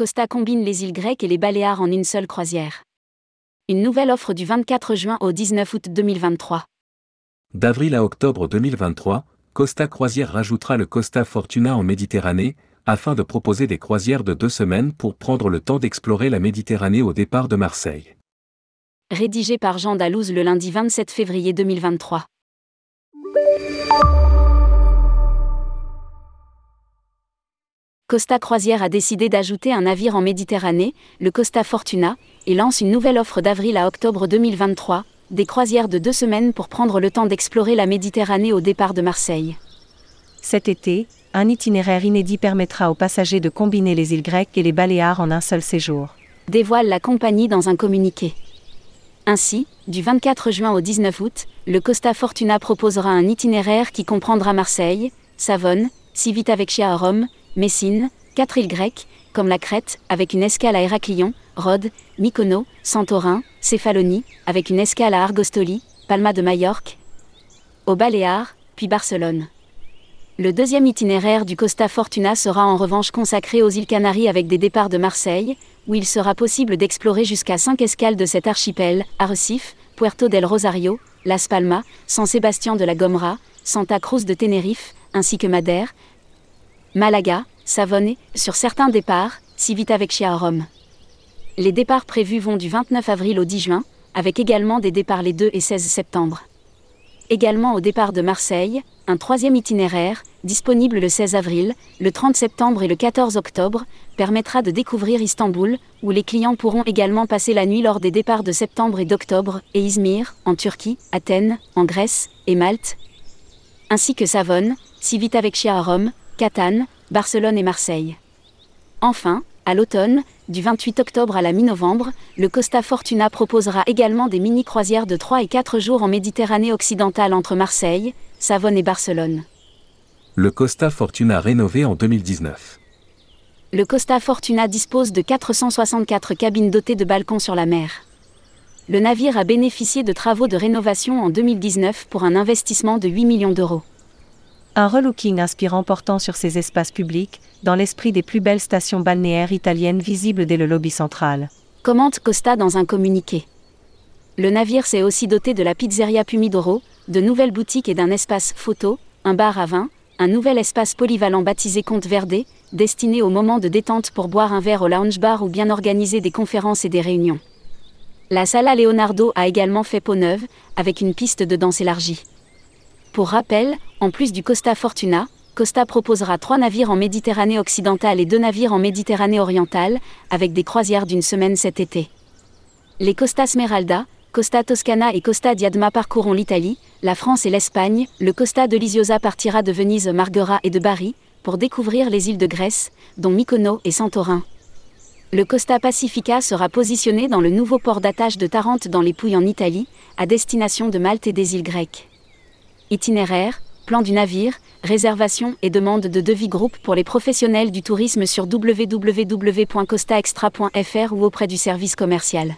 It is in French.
Costa combine les îles grecques et les Baléares en une seule croisière. Une nouvelle offre du 24 juin au 19 août 2023. D'avril à octobre 2023, Costa Croisière rajoutera le Costa Fortuna en Méditerranée, afin de proposer des croisières de deux semaines pour prendre le temps d'explorer la Méditerranée au départ de Marseille. Rédigé par Jean Dalouse le lundi 27 février 2023. Costa Croisière a décidé d'ajouter un navire en Méditerranée, le Costa Fortuna, et lance une nouvelle offre d'avril à octobre 2023, des croisières de deux semaines pour prendre le temps d'explorer la Méditerranée au départ de Marseille. Cet été, un itinéraire inédit permettra aux passagers de combiner les îles grecques et les Baléares en un seul séjour. Dévoile la compagnie dans un communiqué. Ainsi, du 24 juin au 19 août, le Costa Fortuna proposera un itinéraire qui comprendra Marseille, Savone, Civitavecchia à Rome, Messine, quatre îles grecques, comme la Crète, avec une escale à Héraclion, Rhodes, Mykonos, Santorin, Céphalonie, avec une escale à Argostoli, Palma de Majorque, au Baléares, puis Barcelone. Le deuxième itinéraire du Costa Fortuna sera en revanche consacré aux îles Canaries avec des départs de Marseille, où il sera possible d'explorer jusqu'à cinq escales de cet archipel, Arrecife, Puerto del Rosario, Las Palmas, San Sébastien de la Gomera, Santa Cruz de Tenerife, ainsi que Madère, Malaga, Savone, sur certains départs, Civitavecchia à Rome. Les départs prévus vont du 29 avril au 10 juin, avec également des départs les 2 et 16 septembre. Également au départ de Marseille, un troisième itinéraire, disponible le 16 avril, le 30 septembre et le 14 octobre, permettra de découvrir Istanbul, où les clients pourront également passer la nuit lors des départs de septembre et d'octobre, et Izmir, en Turquie, Athènes, en Grèce, et Malte, ainsi que Savone, Civitavecchia à Rome, Catane, Barcelone et Marseille. Enfin, à l'automne, du 28 octobre à la mi-novembre, le Costa Fortuna proposera également des mini-croisières de 3 et 4 jours en Méditerranée occidentale entre Marseille, Savone et Barcelone. Le Costa Fortuna rénové en 2019. Le Costa Fortuna dispose de 464 cabines dotées de balcons sur la mer. Le navire a bénéficié de travaux de rénovation en 2019 pour un investissement de 8 millions d'euros. Un relooking inspirant portant sur ces espaces publics, dans l'esprit des plus belles stations balnéaires italiennes visibles dès le lobby central. Commente Costa dans un communiqué. Le navire s'est aussi doté de la pizzeria Pumidoro, de nouvelles boutiques et d'un espace photo, un bar à vin, un nouvel espace polyvalent baptisé Comte Verde, destiné au moment de détente pour boire un verre au lounge bar ou bien organiser des conférences et des réunions. La Sala Leonardo a également fait peau neuve, avec une piste de danse élargie. Pour rappel, en plus du Costa Fortuna, Costa proposera trois navires en Méditerranée occidentale et deux navires en Méditerranée orientale, avec des croisières d'une semaine cet été. Les Costa Smeralda, Costa Toscana et Costa Diadma parcourront l'Italie, la France et l'Espagne, le Costa de Lisiosa partira de Venise, Marghera et de Bari, pour découvrir les îles de Grèce, dont Mykonos et Santorin. Le Costa Pacifica sera positionné dans le nouveau port d'attache de Tarente dans les Pouilles en Italie, à destination de Malte et des îles grecques. Itinéraire, plan du navire, réservation et demande de devis groupe pour les professionnels du tourisme sur www.costaextra.fr ou auprès du service commercial.